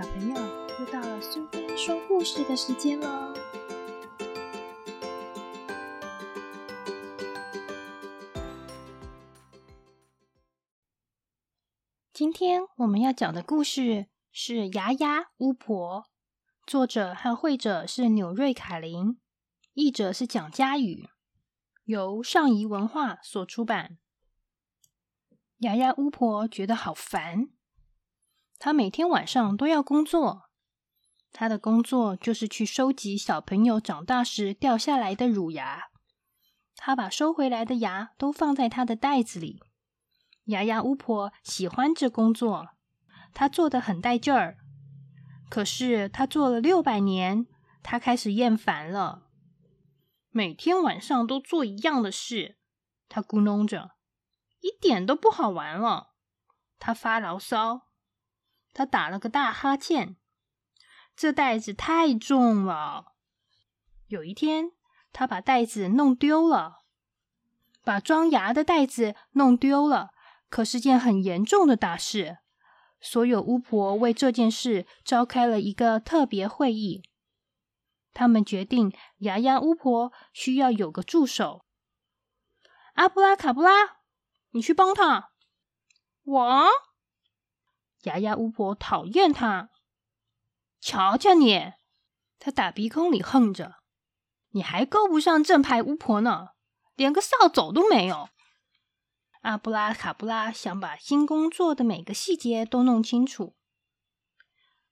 小朋友，又到了苏菲说故事的时间喽！今天我们要讲的故事是《牙牙巫婆》，作者和绘者是纽瑞卡琳，译者是蒋佳宇，由上仪文化所出版。牙牙巫婆觉得好烦。他每天晚上都要工作，他的工作就是去收集小朋友长大时掉下来的乳牙。他把收回来的牙都放在他的袋子里。牙牙巫婆喜欢这工作，她做的很带劲儿。可是她做了六百年，她开始厌烦了。每天晚上都做一样的事，他咕哝着，一点都不好玩了。他发牢骚。他打了个大哈欠，这袋子太重了。有一天，他把袋子弄丢了，把装牙的袋子弄丢了，可是件很严重的大事。所有巫婆为这件事召开了一个特别会议，他们决定牙牙巫婆需要有个助手。阿布拉卡布拉，你去帮他。我。牙牙巫婆讨厌他，瞧瞧你！他打鼻孔里哼着：“你还够不上正牌巫婆呢，连个扫帚都没有。”阿布拉卡布拉想把新工作的每个细节都弄清楚。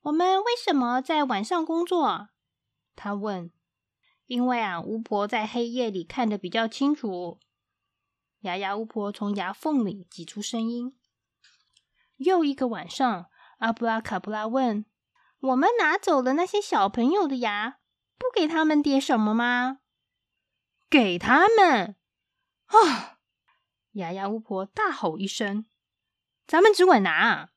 我们为什么在晚上工作？他问。因为啊，巫婆在黑夜里看得比较清楚。牙牙巫婆从牙缝里挤出声音。又一个晚上，阿布拉卡布拉问：“我们拿走了那些小朋友的牙，不给他们点什么吗？”“给他们！”啊！牙牙巫婆大吼一声：“咱们只管拿！”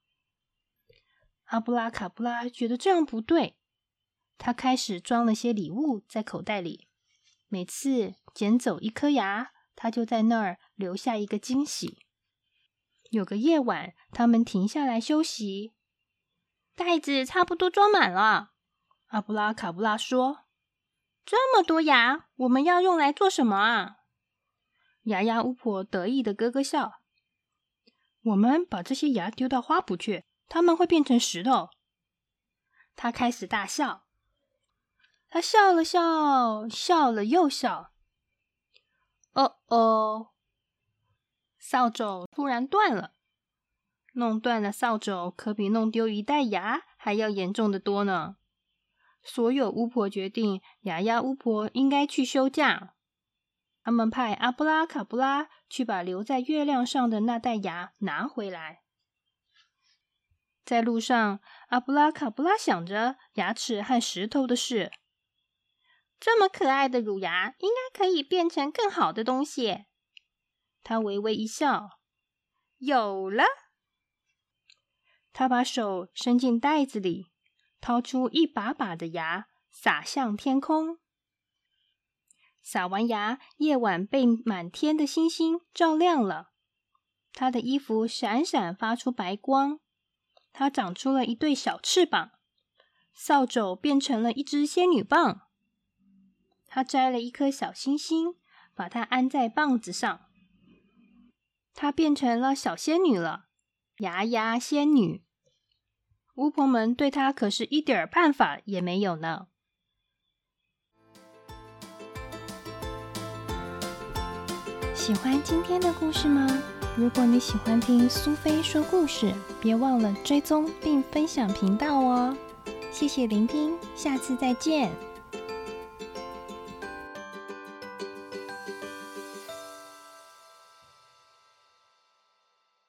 阿布拉卡布拉觉得这样不对，他开始装了些礼物在口袋里。每次捡走一颗牙，他就在那儿留下一个惊喜。有个夜晚，他们停下来休息。袋子差不多装满了，阿布拉卡布拉说：“这么多牙，我们要用来做什么啊？”牙牙巫婆得意的咯咯笑：“我们把这些牙丢到花圃去，它们会变成石头。”他开始大笑，他笑了笑，笑了又笑。哦哦。扫帚突然断了，弄断了扫帚可比弄丢一袋牙还要严重的多呢。所有巫婆决定，牙牙巫婆应该去休假。他们派阿布拉卡布拉去把留在月亮上的那袋牙拿回来。在路上，阿布拉卡布拉想着牙齿和石头的事。这么可爱的乳牙，应该可以变成更好的东西。他微微一笑，有了。他把手伸进袋子里，掏出一把把的牙，撒向天空。撒完牙，夜晚被满天的星星照亮了。他的衣服闪闪发出白光。他长出了一对小翅膀，扫帚变成了一只仙女棒。他摘了一颗小星星，把它安在棒子上。她变成了小仙女了，牙牙仙女。巫婆们对她可是一点办法也没有呢。喜欢今天的故事吗？如果你喜欢听苏菲说故事，别忘了追踪并分享频道哦。谢谢聆听，下次再见。